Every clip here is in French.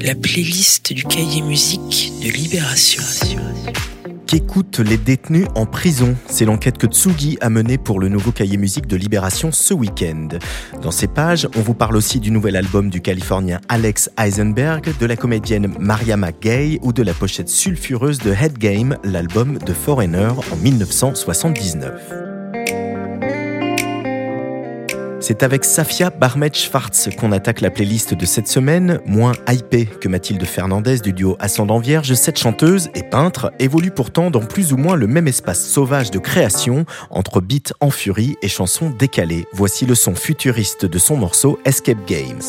la playlist du cahier musique de Libération. Qu'écoutent les détenus en prison? C'est l'enquête que Tsugi a menée pour le nouveau cahier musique de Libération ce week-end. Dans ces pages, on vous parle aussi du nouvel album du Californien Alex Eisenberg, de la comédienne Mariama Gay ou de la pochette sulfureuse de Head Game, l'album de Foreigner en 1979. C'est avec Safia Barmet Schwartz qu'on attaque la playlist de cette semaine, moins hypée que Mathilde Fernandez du duo Ascendant Vierge. Cette chanteuse et peintre évolue pourtant dans plus ou moins le même espace sauvage de création entre beats en furie et chansons décalées. Voici le son futuriste de son morceau Escape Games.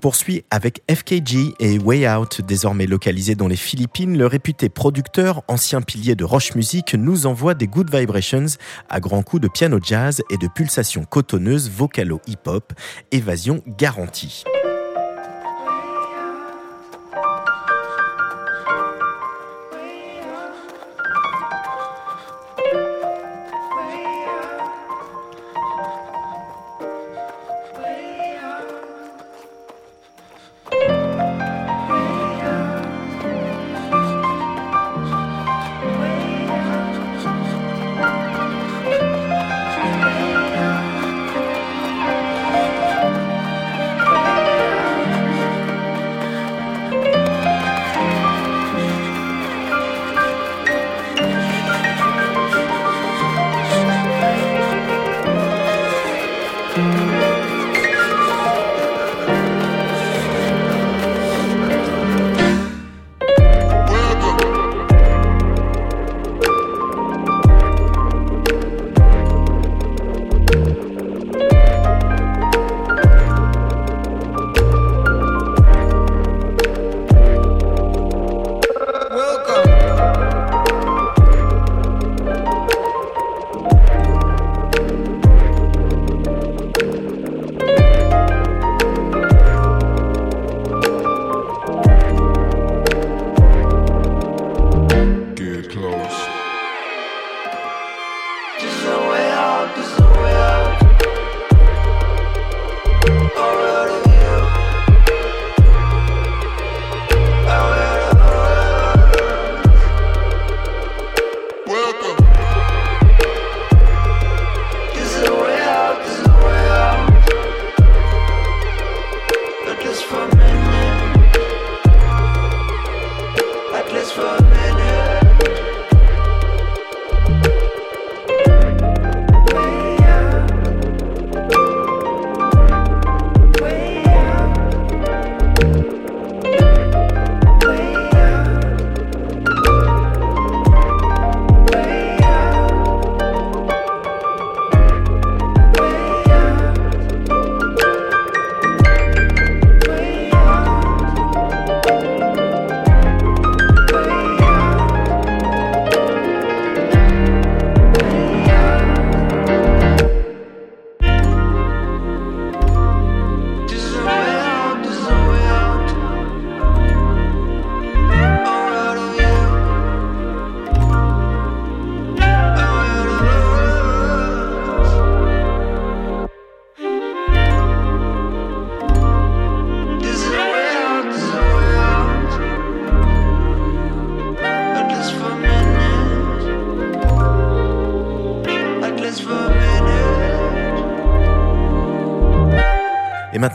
Poursuit avec FKG et Way Out, désormais localisé dans les Philippines. Le réputé producteur, ancien pilier de Roche Music, nous envoie des good vibrations à grands coups de piano jazz et de pulsations cotonneuses vocalo hip-hop. Évasion garantie.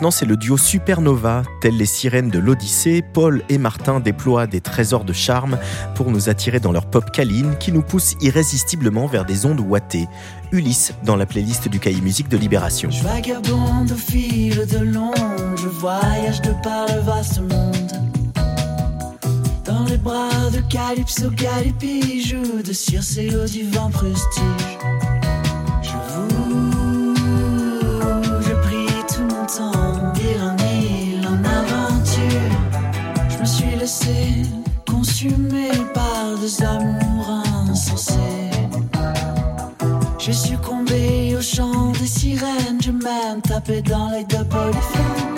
Maintenant, c'est le duo Supernova. Tels les sirènes de l'Odyssée, Paul et Martin déploient des trésors de charme pour nous attirer dans leur pop câline qui nous pousse irrésistiblement vers des ondes ouatées. Ulysse dans la playlist du cahier musique de Libération. Je vagabonde au fil de l'onde, je voyage de par le vaste monde. Dans les bras de Calypso, joue de divan prestige. Consumé par des amours insensés. J'ai succombé au chant des sirènes, je m'aime taper dans l'œil de Polyphone.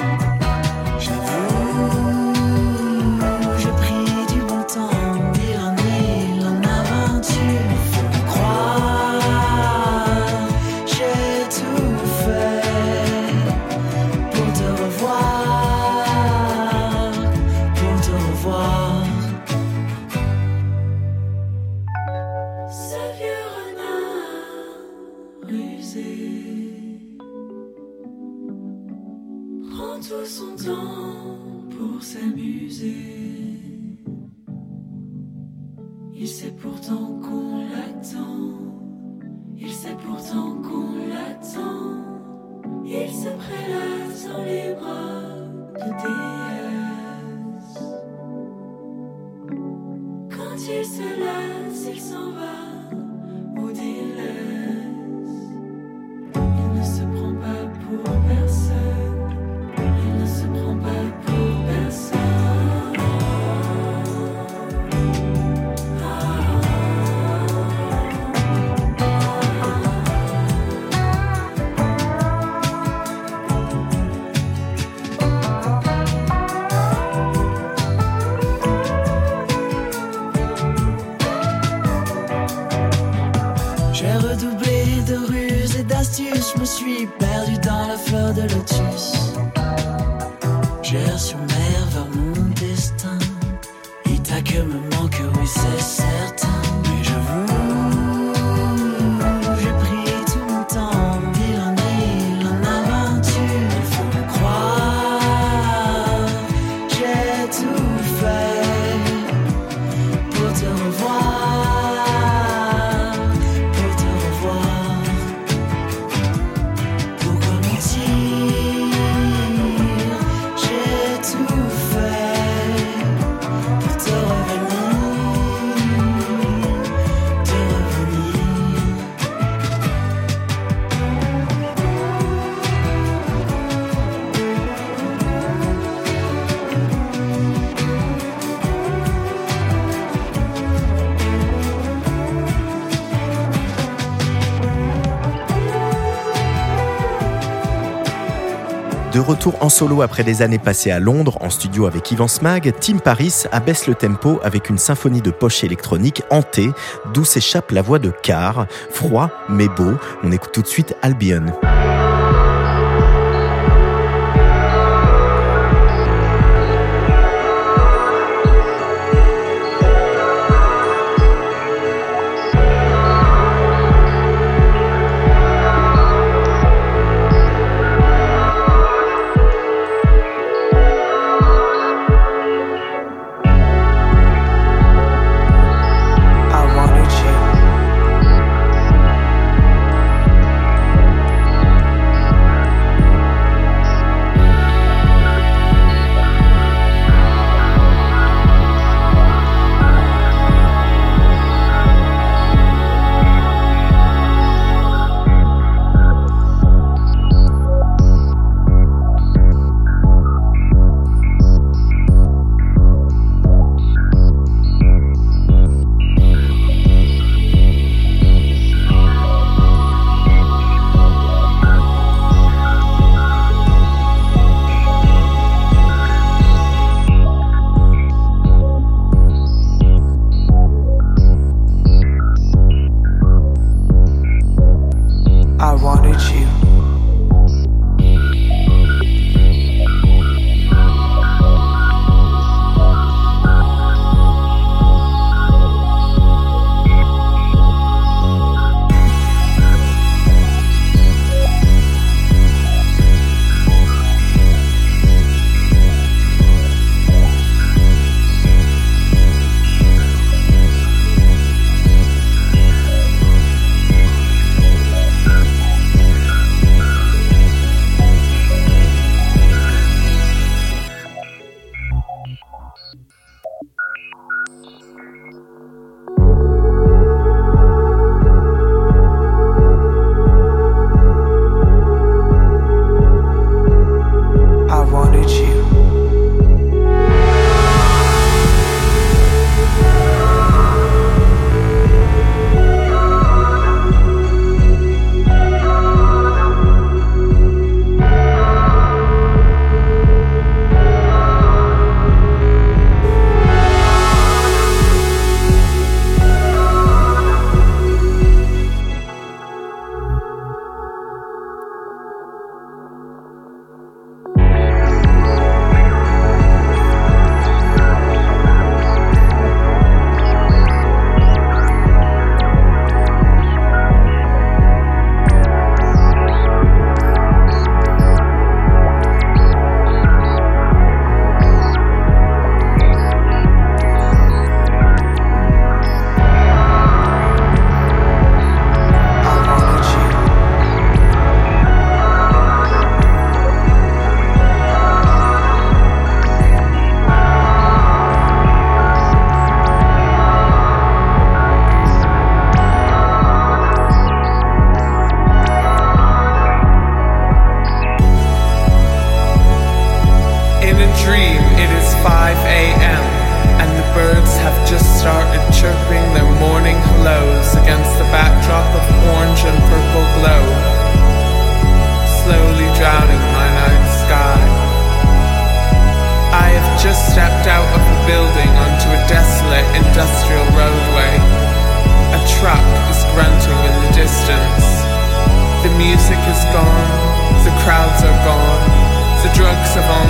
il se prélasse dans les bras de déesse. Quand il se lasse, il s'en va. J'ai redoublé de ruses et d'astuces, je me suis perdu dans la fleur de lotus. J'ai sur mer vers mon destin, et t'as que me manque, oui c'est certain. En solo après des années passées à Londres en studio avec Ivan Smag, Tim Paris abaisse le tempo avec une symphonie de poche électronique hantée d'où s'échappe la voix de Carr, froid mais beau. On écoute tout de suite Albion.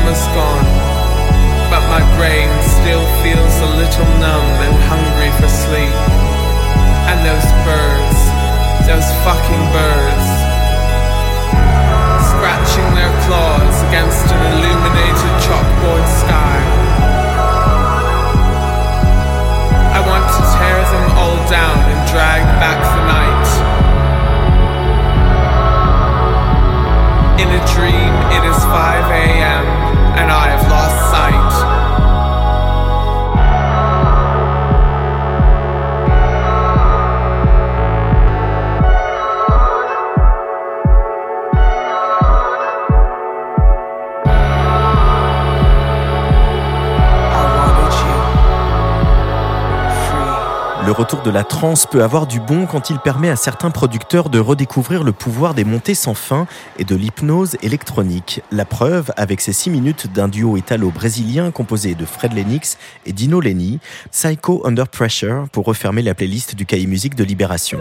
Summer's gone, but my brain still feels a little numb and hungry for sleep. And those birds, those fucking birds, scratching their claws against an illuminated retour de la trance peut avoir du bon quand il permet à certains producteurs de redécouvrir le pouvoir des montées sans fin et de l'hypnose électronique. La preuve avec ces 6 minutes d'un duo italo-brésilien composé de Fred Lennox et Dino Lenny, Psycho Under Pressure pour refermer la playlist du cahier musique de Libération.